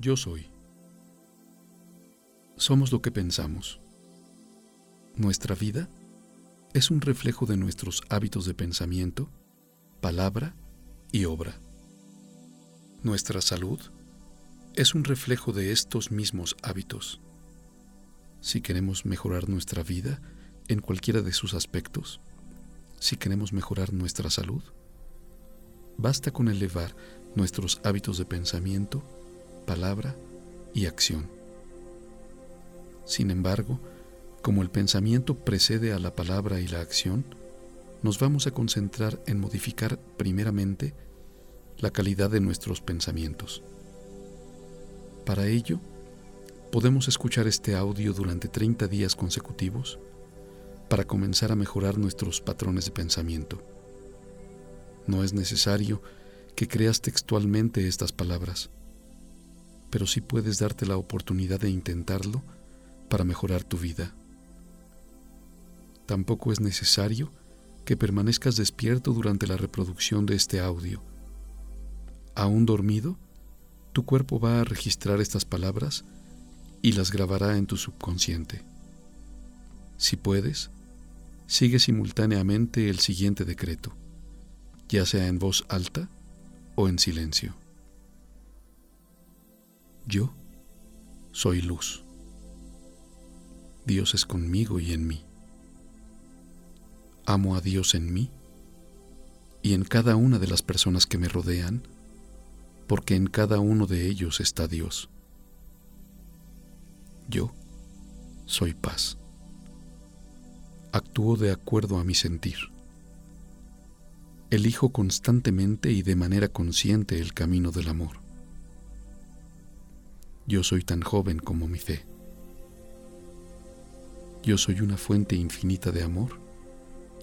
Yo soy. Somos lo que pensamos. Nuestra vida es un reflejo de nuestros hábitos de pensamiento, palabra y obra. Nuestra salud es un reflejo de estos mismos hábitos. Si queremos mejorar nuestra vida en cualquiera de sus aspectos, si queremos mejorar nuestra salud, basta con elevar nuestros hábitos de pensamiento, palabra y acción. Sin embargo, como el pensamiento precede a la palabra y la acción, nos vamos a concentrar en modificar primeramente la calidad de nuestros pensamientos. Para ello, podemos escuchar este audio durante 30 días consecutivos para comenzar a mejorar nuestros patrones de pensamiento. No es necesario que creas textualmente estas palabras, pero sí puedes darte la oportunidad de intentarlo para mejorar tu vida. Tampoco es necesario que permanezcas despierto durante la reproducción de este audio. Aún dormido, tu cuerpo va a registrar estas palabras y las grabará en tu subconsciente. Si puedes, sigue simultáneamente el siguiente decreto, ya sea en voz alta o en silencio. Yo soy luz. Dios es conmigo y en mí. Amo a Dios en mí y en cada una de las personas que me rodean, porque en cada uno de ellos está Dios. Yo soy paz. Actúo de acuerdo a mi sentir. Elijo constantemente y de manera consciente el camino del amor. Yo soy tan joven como mi fe. Yo soy una fuente infinita de amor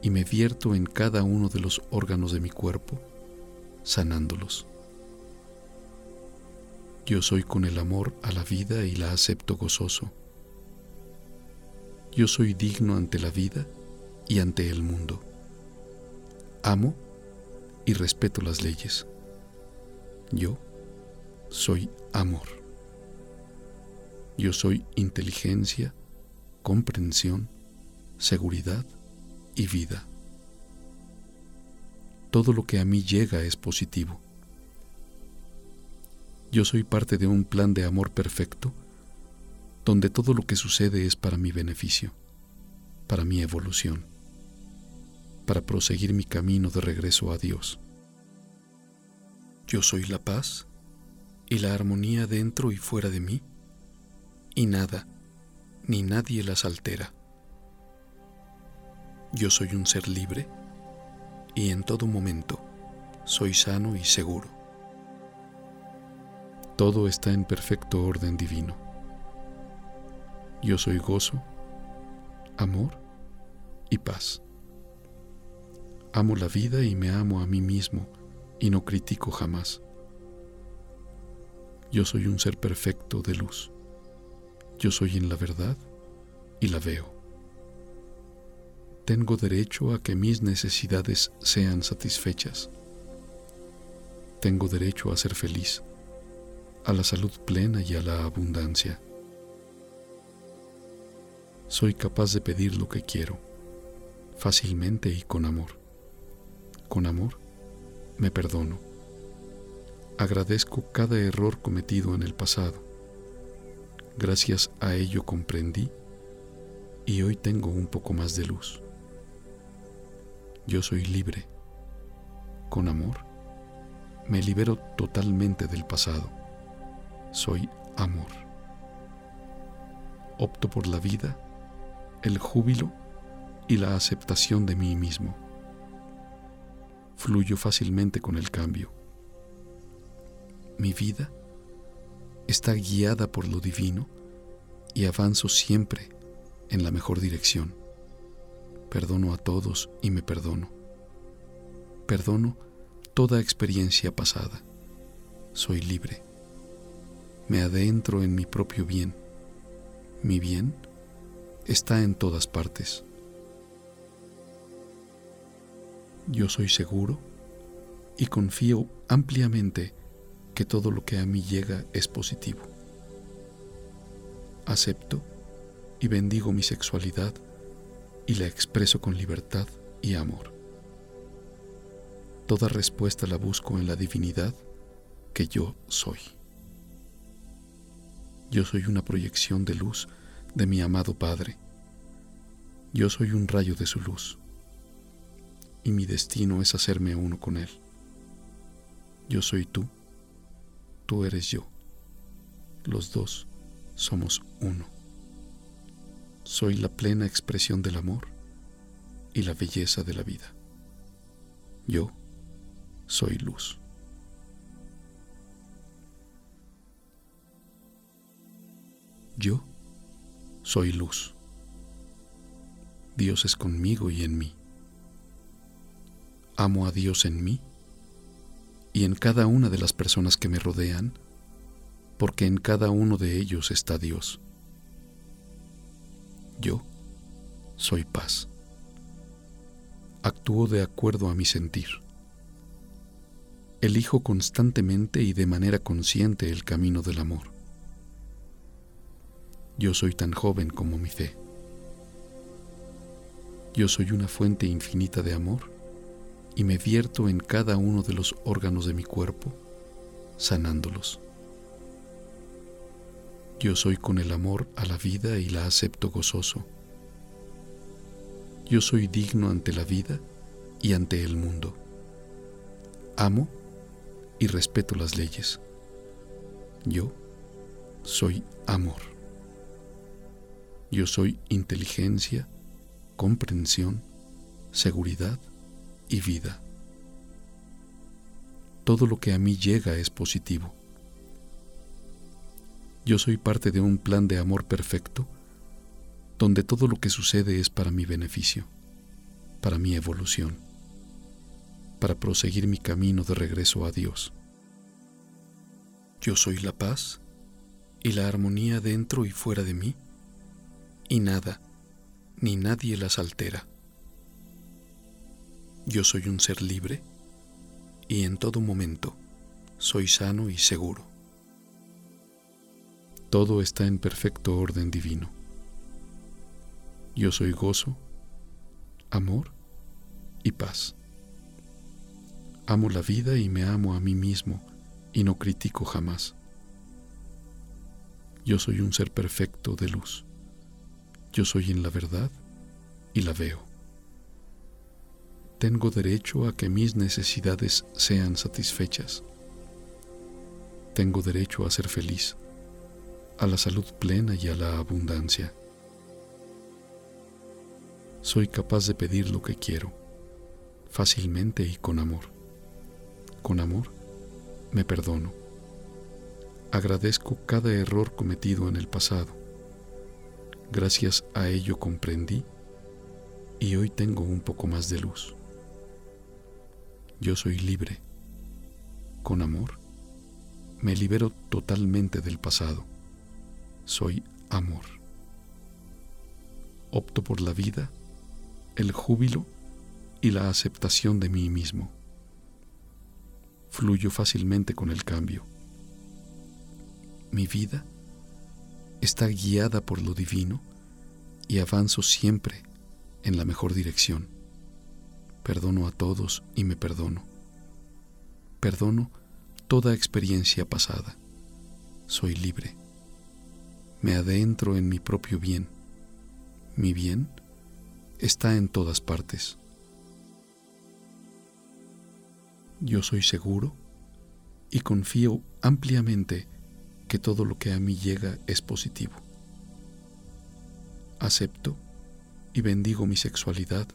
y me vierto en cada uno de los órganos de mi cuerpo, sanándolos. Yo soy con el amor a la vida y la acepto gozoso. Yo soy digno ante la vida y ante el mundo. Amo y respeto las leyes. Yo soy amor. Yo soy inteligencia, comprensión, seguridad y vida. Todo lo que a mí llega es positivo. Yo soy parte de un plan de amor perfecto donde todo lo que sucede es para mi beneficio, para mi evolución, para proseguir mi camino de regreso a Dios. Yo soy la paz y la armonía dentro y fuera de mí, y nada ni nadie las altera. Yo soy un ser libre y en todo momento soy sano y seguro. Todo está en perfecto orden divino. Yo soy gozo, amor y paz. Amo la vida y me amo a mí mismo y no critico jamás. Yo soy un ser perfecto de luz. Yo soy en la verdad y la veo tengo derecho a que mis necesidades sean satisfechas. Tengo derecho a ser feliz, a la salud plena y a la abundancia. Soy capaz de pedir lo que quiero, fácilmente y con amor. Con amor me perdono. Agradezco cada error cometido en el pasado. Gracias a ello comprendí y hoy tengo un poco más de luz. Yo soy libre. Con amor, me libero totalmente del pasado. Soy amor. Opto por la vida, el júbilo y la aceptación de mí mismo. Fluyo fácilmente con el cambio. Mi vida está guiada por lo divino y avanzo siempre en la mejor dirección. Perdono a todos y me perdono. Perdono toda experiencia pasada. Soy libre. Me adentro en mi propio bien. Mi bien está en todas partes. Yo soy seguro y confío ampliamente que todo lo que a mí llega es positivo. Acepto y bendigo mi sexualidad y la expreso con libertad y amor. Toda respuesta la busco en la divinidad que yo soy. Yo soy una proyección de luz de mi amado Padre. Yo soy un rayo de su luz. Y mi destino es hacerme uno con Él. Yo soy tú, tú eres yo. Los dos somos uno. Soy la plena expresión del amor y la belleza de la vida. Yo soy luz. Yo soy luz. Dios es conmigo y en mí. Amo a Dios en mí y en cada una de las personas que me rodean, porque en cada uno de ellos está Dios. Yo soy paz. Actúo de acuerdo a mi sentir. Elijo constantemente y de manera consciente el camino del amor. Yo soy tan joven como mi fe. Yo soy una fuente infinita de amor y me vierto en cada uno de los órganos de mi cuerpo, sanándolos. Yo soy con el amor a la vida y la acepto gozoso. Yo soy digno ante la vida y ante el mundo. Amo y respeto las leyes. Yo soy amor. Yo soy inteligencia, comprensión, seguridad y vida. Todo lo que a mí llega es positivo. Yo soy parte de un plan de amor perfecto donde todo lo que sucede es para mi beneficio, para mi evolución, para proseguir mi camino de regreso a Dios. Yo soy la paz y la armonía dentro y fuera de mí y nada ni nadie las altera. Yo soy un ser libre y en todo momento soy sano y seguro. Todo está en perfecto orden divino. Yo soy gozo, amor y paz. Amo la vida y me amo a mí mismo y no critico jamás. Yo soy un ser perfecto de luz. Yo soy en la verdad y la veo. Tengo derecho a que mis necesidades sean satisfechas. Tengo derecho a ser feliz, a la salud plena y a la abundancia. Soy capaz de pedir lo que quiero, fácilmente y con amor. Con amor me perdono. Agradezco cada error cometido en el pasado Gracias a ello comprendí y hoy tengo un poco más de luz. Yo soy libre. Con amor, me libero totalmente del pasado. Soy amor. Opto por la vida, el júbilo y la aceptación de mí mismo. Fluyo fácilmente con el cambio. Mi vida está guiada por lo divino y avanzo siempre en la mejor dirección. Perdono a todos y me perdono. Perdono toda experiencia pasada. Soy libre. Me adentro en mi propio bien. Mi bien está en todas partes. Yo soy seguro y confío ampliamente que todo lo que a mí llega es positivo. Acepto y bendigo mi sexualidad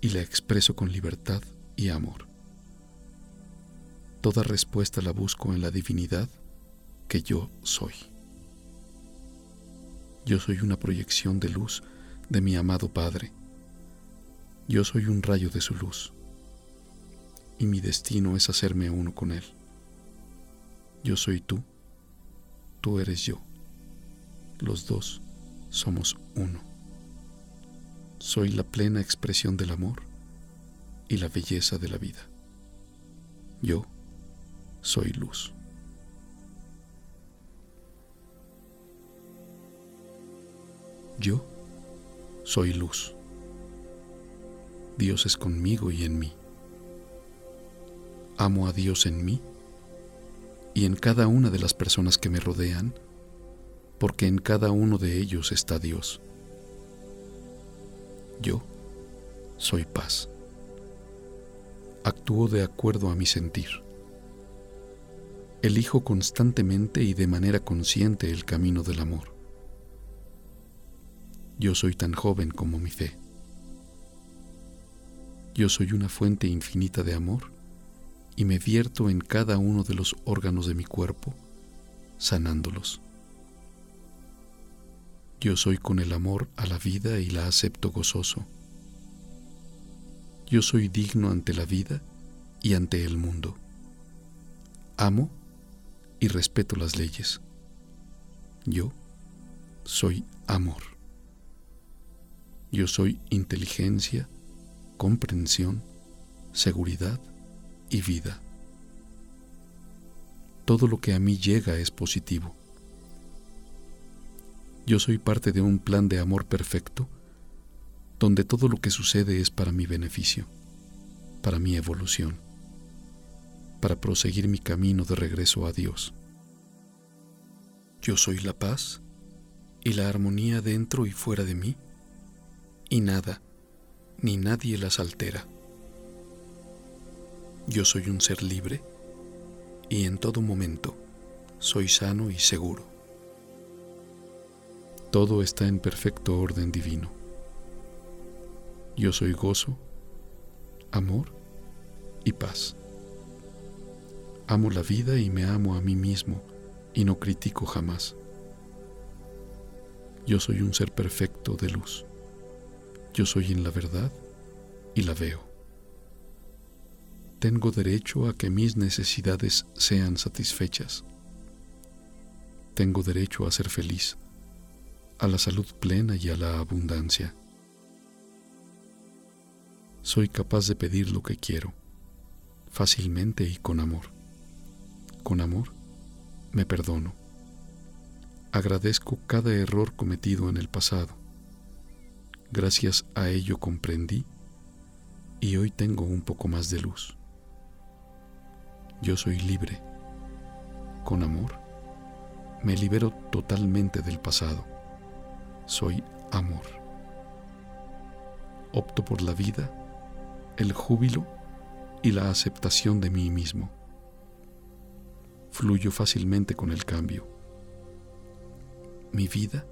y la expreso con libertad y amor. Toda respuesta la busco en la divinidad que yo soy. Yo soy una proyección de luz de mi amado Padre. Yo soy un rayo de su luz. Y mi destino es hacerme uno con Él. Yo soy tú tú eres yo. Los dos somos uno. Soy la plena expresión del amor y la belleza de la vida. Yo soy luz. Yo soy luz. Dios es conmigo y en mí. Amo a Dios en mí y en cada una de las personas que me rodean, porque en cada uno de ellos está Dios. Yo soy paz. Actúo de acuerdo a mi sentir. Elijo constantemente y de manera consciente el camino del amor. Yo soy tan joven como mi fe. Yo soy una fuente infinita de amor y me vierto en cada uno de los órganos de mi cuerpo, sanándolos. Yo soy con el amor a la vida y la acepto gozoso. Yo soy digno ante la vida y ante el mundo. Amo y respeto las leyes. Yo soy amor. Yo soy inteligencia, comprensión, seguridad y vida. Todo lo que a mí llega es positivo. Yo soy parte de un plan de amor perfecto donde todo lo que sucede es para mi beneficio, para mi evolución, para proseguir mi camino de regreso a Dios. Yo soy la paz y la armonía dentro y fuera de mí, y nada ni nadie las altera. Yo soy un ser libre y en todo momento soy sano y seguro. Todo está en perfecto orden divino. Yo soy gozo, amor y paz. Amo la vida y me amo a mí mismo y no critico jamás. Yo soy un ser perfecto de luz. Yo soy en la verdad y la veo tengo derecho a que mis necesidades sean satisfechas. Tengo derecho a ser feliz, a la salud plena y a la abundancia. Soy capaz de pedir lo que quiero, fácilmente y con amor. Con amor me perdono. Agradezco cada error cometido en el pasado. Gracias a ello comprendí y hoy tengo un poco más de luz. Yo soy libre. Con amor, me libero totalmente del pasado. Soy amor. Opto por la vida, el júbilo y la aceptación de mí mismo. Fluyo fácilmente con el cambio. Mi vida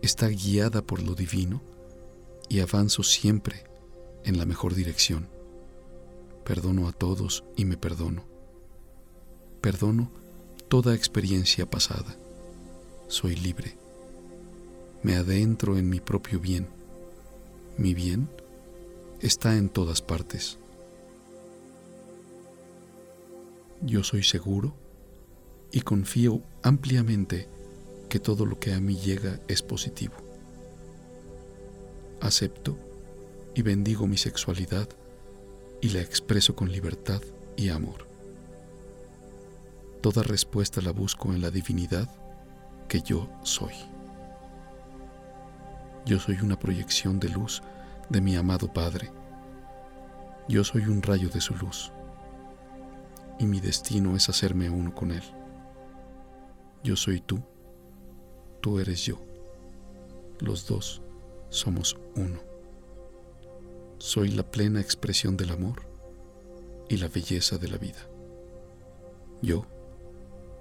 está guiada por lo divino y avanzo siempre en la mejor dirección. Perdono a todos y me perdono. Perdono toda experiencia pasada. Soy libre. Me adentro en mi propio bien. Mi bien está en todas partes. Yo soy seguro y confío ampliamente que todo lo que a mí llega es positivo. Acepto y bendigo mi sexualidad y la expreso con libertad y amor. Toda respuesta la busco en la divinidad que yo soy. Yo soy una proyección de luz de mi amado Padre. Yo soy un rayo de su luz. Y mi destino es hacerme uno con Él. Yo soy tú, tú eres yo. Los dos somos uno. Soy la plena expresión del amor y la belleza de la vida. Yo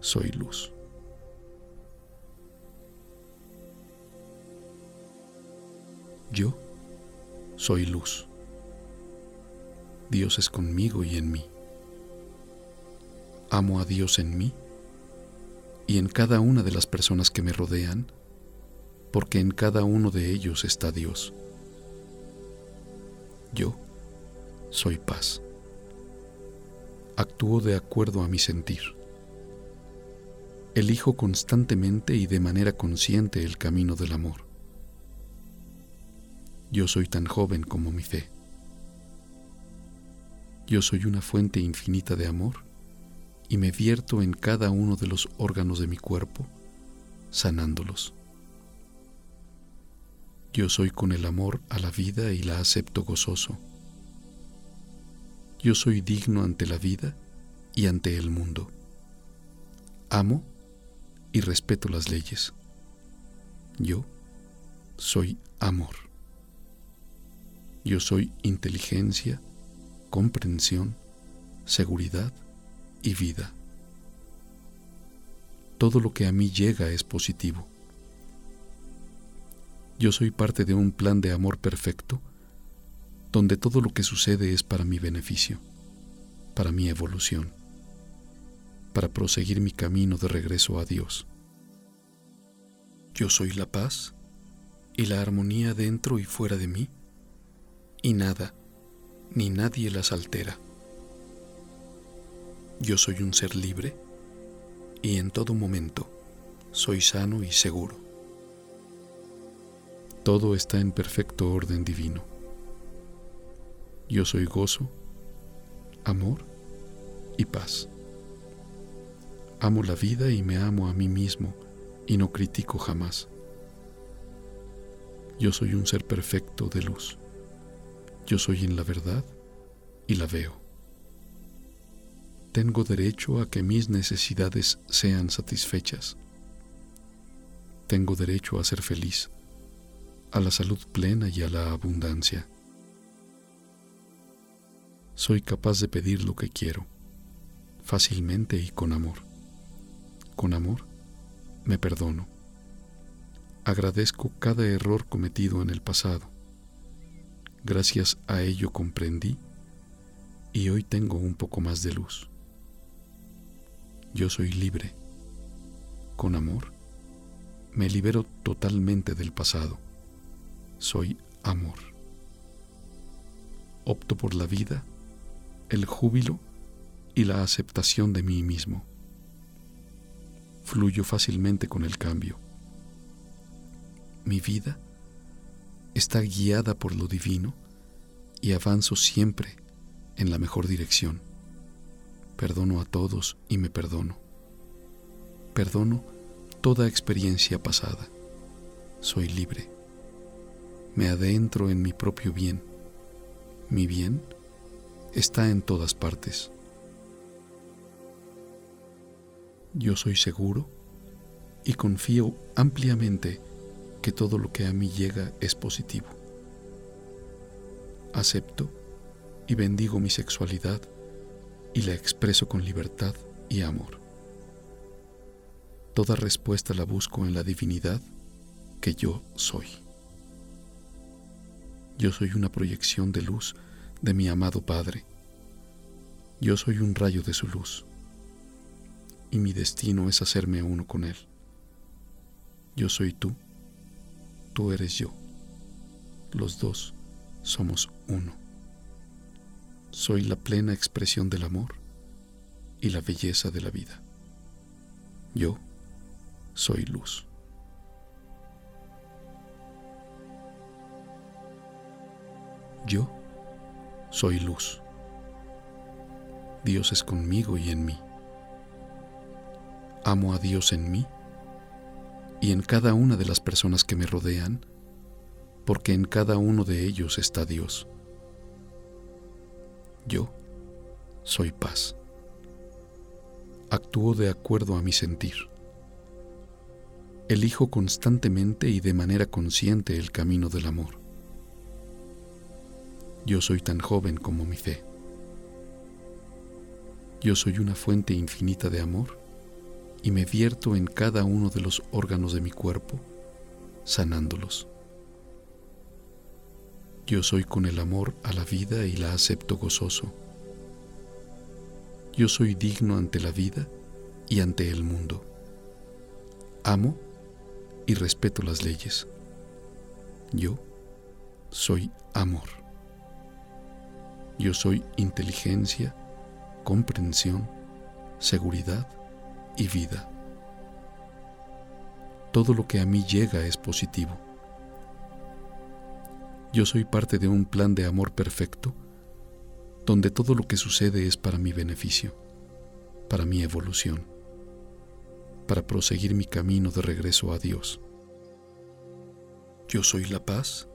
soy luz. Yo soy luz. Dios es conmigo y en mí. Amo a Dios en mí y en cada una de las personas que me rodean, porque en cada uno de ellos está Dios. Yo soy paz. Actúo de acuerdo a mi sentir. Elijo constantemente y de manera consciente el camino del amor. Yo soy tan joven como mi fe. Yo soy una fuente infinita de amor y me vierto en cada uno de los órganos de mi cuerpo, sanándolos. Yo soy con el amor a la vida y la acepto gozoso. Yo soy digno ante la vida y ante el mundo. Amo y respeto las leyes. Yo soy amor. Yo soy inteligencia, comprensión, seguridad y vida. Todo lo que a mí llega es positivo. Yo soy parte de un plan de amor perfecto donde todo lo que sucede es para mi beneficio, para mi evolución, para proseguir mi camino de regreso a Dios. Yo soy la paz y la armonía dentro y fuera de mí, y nada ni nadie las altera. Yo soy un ser libre y en todo momento soy sano y seguro. Todo está en perfecto orden divino. Yo soy gozo, amor y paz. Amo la vida y me amo a mí mismo y no critico jamás. Yo soy un ser perfecto de luz. Yo soy en la verdad y la veo. Tengo derecho a que mis necesidades sean satisfechas. Tengo derecho a ser feliz a la salud plena y a la abundancia. Soy capaz de pedir lo que quiero, fácilmente y con amor. Con amor me perdono. Agradezco cada error cometido en el pasado. Gracias a ello comprendí y hoy tengo un poco más de luz. Yo soy libre. Con amor me libero totalmente del pasado soy amor. Opto por la vida, el júbilo y la aceptación de mí mismo. Fluyo fácilmente con el cambio. Mi vida está guiada por lo divino y avanzo siempre en la mejor dirección. Perdono a todos y me perdono. Perdono toda experiencia pasada. Soy libre me adentro en mi propio bien. Mi bien está en todas partes. Yo soy seguro y confío ampliamente que todo lo que a mí llega es positivo. Acepto y bendigo mi sexualidad y la expreso con libertad y amor. Toda respuesta la busco en la divinidad que yo soy. Yo soy una proyección de luz de mi amado Padre. Yo soy un rayo de su luz. Y mi destino es hacerme uno con Él. Yo soy tú, tú eres yo. Los dos somos uno. Soy la plena expresión del amor y la belleza de la vida. Yo soy luz. Yo soy luz. Dios es conmigo y en mí. Amo a Dios en mí y en cada una de las personas que me rodean, porque en cada uno de ellos está Dios. Yo soy paz. Actúo de acuerdo a mi sentir. Elijo constantemente y de manera consciente el camino del amor. Yo soy tan joven como mi fe. Yo soy una fuente infinita de amor y me vierto en cada uno de los órganos de mi cuerpo, sanándolos. Yo soy con el amor a la vida y la acepto gozoso. Yo soy digno ante la vida y ante el mundo. Amo y respeto las leyes. Yo soy amor. Yo soy inteligencia, comprensión, seguridad y vida. Todo lo que a mí llega es positivo. Yo soy parte de un plan de amor perfecto donde todo lo que sucede es para mi beneficio, para mi evolución, para proseguir mi camino de regreso a Dios. Yo soy la paz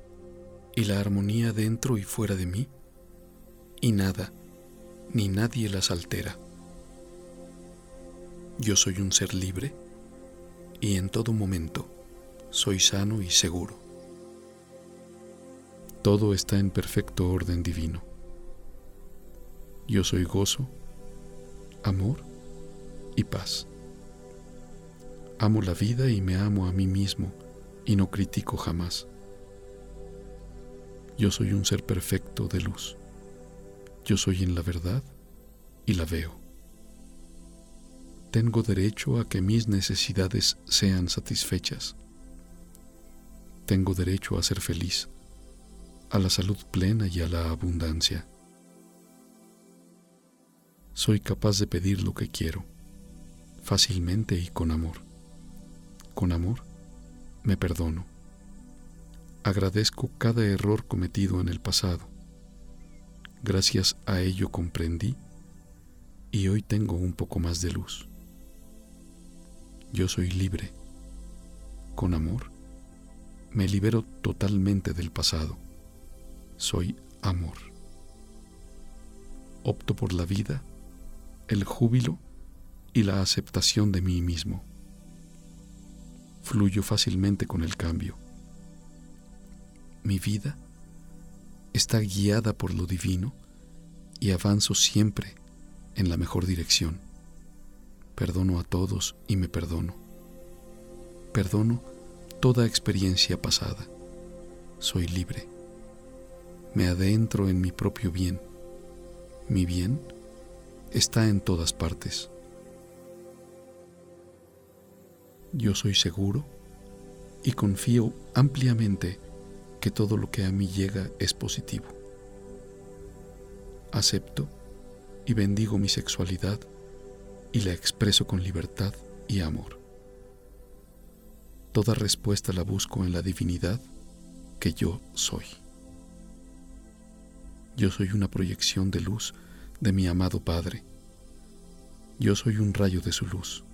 y la armonía dentro y fuera de mí, y nada ni nadie las altera. Yo soy un ser libre y en todo momento soy sano y seguro. Todo está en perfecto orden divino. Yo soy gozo, amor y paz. Amo la vida y me amo a mí mismo y no critico jamás. Yo soy un ser perfecto de luz. Yo soy en la verdad y la veo. Tengo derecho a que mis necesidades sean satisfechas. Tengo derecho a ser feliz, a la salud plena y a la abundancia. Soy capaz de pedir lo que quiero, fácilmente y con amor. Con amor me perdono. Agradezco cada error cometido en el pasado. Gracias a ello comprendí y hoy tengo un poco más de luz. Yo soy libre. Con amor me libero totalmente del pasado. Soy amor. Opto por la vida, el júbilo y la aceptación de mí mismo. Fluyo fácilmente con el cambio. Mi vida está guiada por lo divino y avanzo siempre en la mejor dirección. Perdono a todos y me perdono. Perdono toda experiencia pasada. Soy libre. Me adentro en mi propio bien. Mi bien está en todas partes. Yo soy seguro y confío ampliamente que todo lo que a mí llega es positivo. Acepto y bendigo mi sexualidad y la expreso con libertad y amor. Toda respuesta la busco en la divinidad que yo soy. Yo soy una proyección de luz de mi amado Padre. Yo soy un rayo de su luz.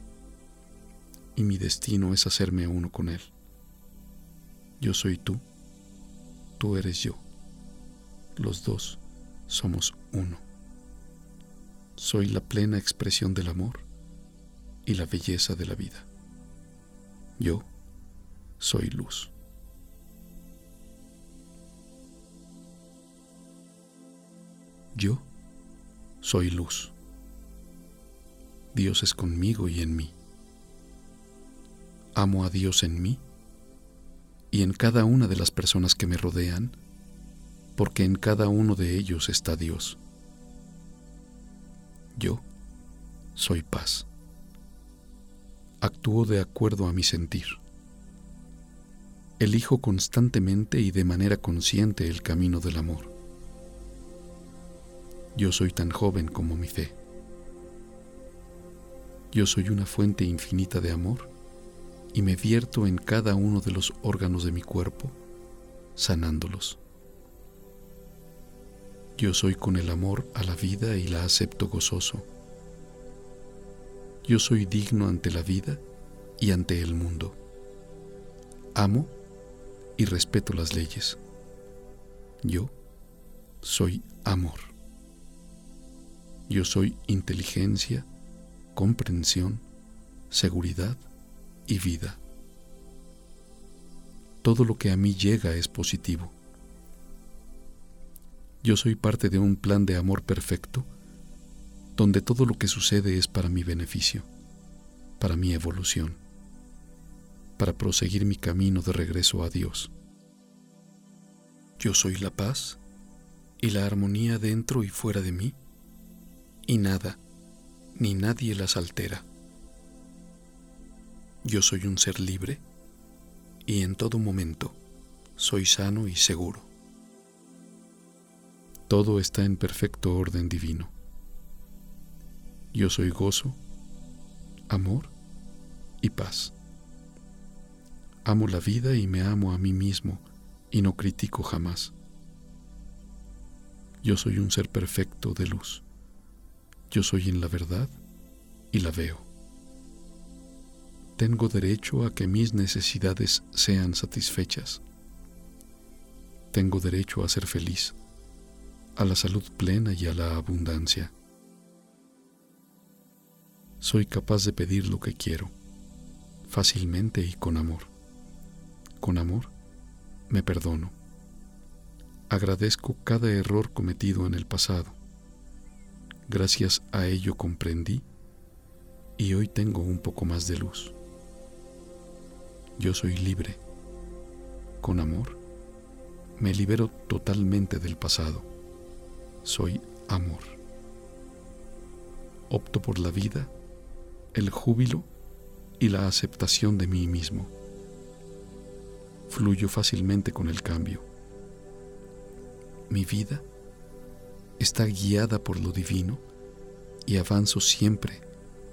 Y mi destino es hacerme uno con Él. Yo soy tú, tú eres yo. Los dos somos uno. Soy la plena expresión del amor y la belleza de la vida. Yo soy luz. Yo soy luz. Dios es conmigo y en mí. Amo a Dios en mí y en cada una de las personas que me rodean, porque en cada uno de ellos está Dios. Yo soy paz. Actúo de acuerdo a mi sentir. Elijo constantemente y de manera consciente el camino del amor. Yo soy tan joven como mi fe. Yo soy una fuente infinita de amor y me vierto en cada uno de los órganos de mi cuerpo, sanándolos. Yo soy con el amor a la vida y la acepto gozoso. Yo soy digno ante la vida y ante el mundo. Amo y respeto las leyes. Yo soy amor. Yo soy inteligencia, comprensión, seguridad y vida. Todo lo que a mí llega es positivo. Yo soy parte de un plan de amor perfecto donde todo lo que sucede es para mi beneficio, para mi evolución, para proseguir mi camino de regreso a Dios. Yo soy la paz y la armonía dentro y fuera de mí, y nada ni nadie las altera. Yo soy un ser libre y en todo momento soy sano y seguro. Todo está en perfecto orden divino. Yo soy gozo, amor y paz. Amo la vida y me amo a mí mismo y no critico jamás. Yo soy un ser perfecto de luz. Yo soy en la verdad y la veo. Tengo derecho a que mis necesidades sean satisfechas. Tengo derecho a ser feliz, a la salud plena y a la abundancia. Soy capaz de pedir lo que quiero, fácilmente y con amor. Con amor me perdono. Agradezco cada error cometido en el pasado. Gracias a ello comprendí y hoy tengo un poco más de luz. Yo soy libre. Con amor, me libero totalmente del pasado. Soy amor. Opto por la vida, el júbilo y la aceptación de mí mismo. Fluyo fácilmente con el cambio. Mi vida está guiada por lo divino y avanzo siempre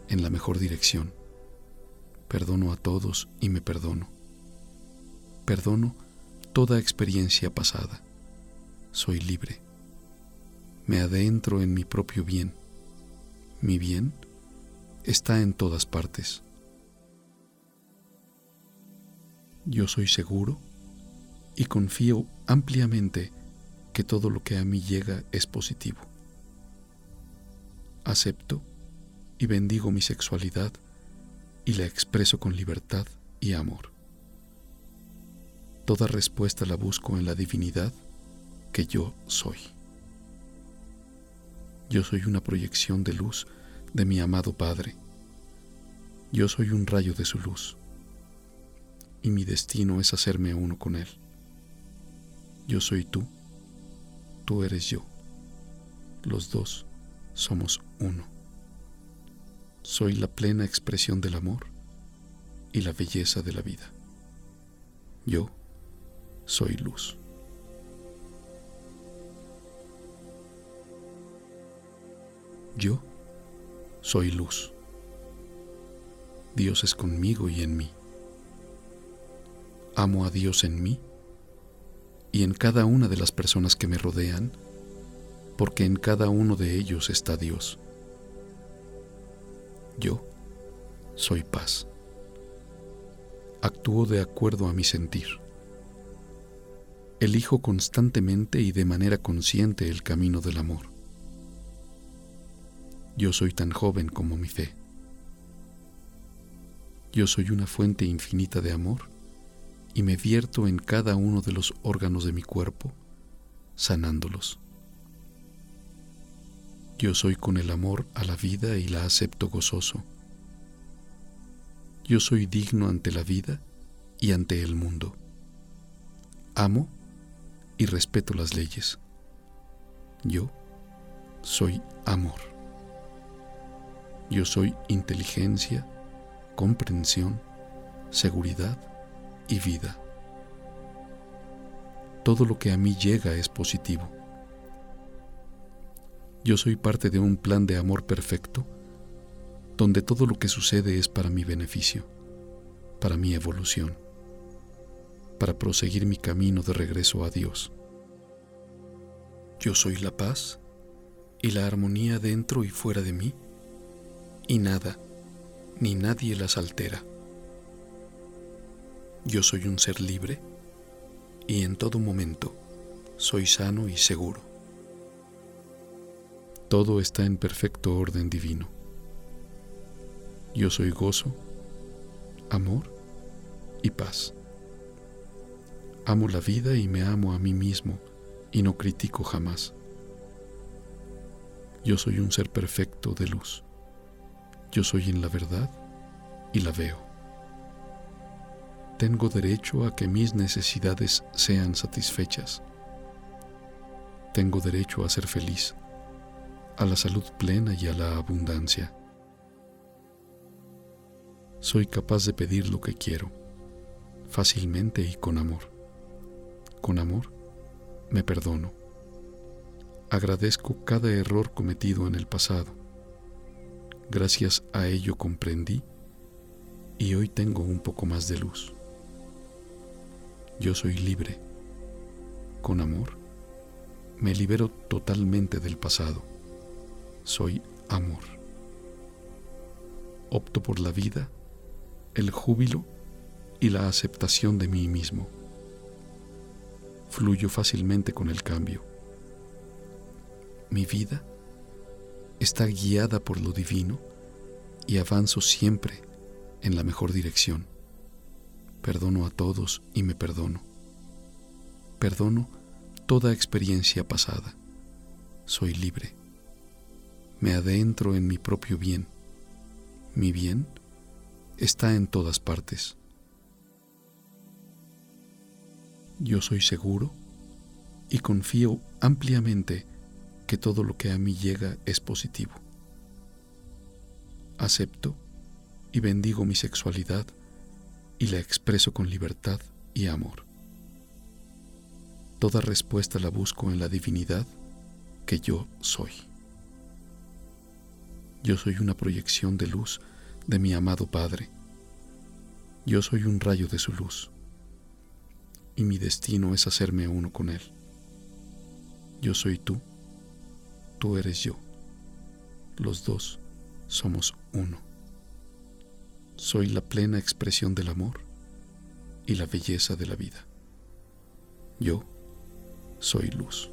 en la mejor dirección. Perdono a todos y me perdono. Perdono toda experiencia pasada. Soy libre. Me adentro en mi propio bien. Mi bien está en todas partes. Yo soy seguro y confío ampliamente que todo lo que a mí llega es positivo. Acepto y bendigo mi sexualidad y la expreso con libertad y amor. Toda respuesta la busco en la divinidad que yo soy. Yo soy una proyección de luz de mi amado Padre. Yo soy un rayo de su luz. Y mi destino es hacerme uno con Él. Yo soy tú, tú eres yo. Los dos somos uno. Soy la plena expresión del amor y la belleza de la vida. Yo soy luz. Yo soy luz. Dios es conmigo y en mí. Amo a Dios en mí y en cada una de las personas que me rodean, porque en cada uno de ellos está Dios. Yo soy paz. Actúo de acuerdo a mi sentir. Elijo constantemente y de manera consciente el camino del amor. Yo soy tan joven como mi fe. Yo soy una fuente infinita de amor y me vierto en cada uno de los órganos de mi cuerpo, sanándolos. Yo soy con el amor a la vida y la acepto gozoso. Yo soy digno ante la vida y ante el mundo. Amo y respeto las leyes. Yo soy amor. Yo soy inteligencia, comprensión, seguridad y vida. Todo lo que a mí llega es positivo. Yo soy parte de un plan de amor perfecto donde todo lo que sucede es para mi beneficio, para mi evolución, para proseguir mi camino de regreso a Dios. Yo soy la paz y la armonía dentro y fuera de mí, y nada ni nadie las altera. Yo soy un ser libre y en todo momento soy sano y seguro. Todo está en perfecto orden divino. Yo soy gozo, amor y paz. Amo la vida y me amo a mí mismo y no critico jamás. Yo soy un ser perfecto de luz. Yo soy en la verdad y la veo. Tengo derecho a que mis necesidades sean satisfechas. Tengo derecho a ser feliz a la salud plena y a la abundancia. Soy capaz de pedir lo que quiero, fácilmente y con amor. Con amor me perdono. Agradezco cada error cometido en el pasado. Gracias a ello comprendí y hoy tengo un poco más de luz. Yo soy libre. Con amor, me libero totalmente del pasado soy amor. Opto por la vida, el júbilo y la aceptación de mí mismo. fluyo fácilmente con el cambio. Mi vida está guiada por lo divino y avanzo siempre en la mejor dirección. Perdono a todos y me perdono. Perdono toda experiencia pasada. Soy libre. Me adentro en mi propio bien. Mi bien está en todas partes. Yo soy seguro y confío ampliamente que todo lo que a mí llega es positivo. Acepto y bendigo mi sexualidad y la expreso con libertad y amor. Toda respuesta la busco en la divinidad que yo soy. Yo soy una proyección de luz de mi amado Padre. Yo soy un rayo de su luz y mi destino es hacerme uno con Él. Yo soy tú, tú eres yo. Los dos somos uno. Soy la plena expresión del amor y la belleza de la vida. Yo soy luz.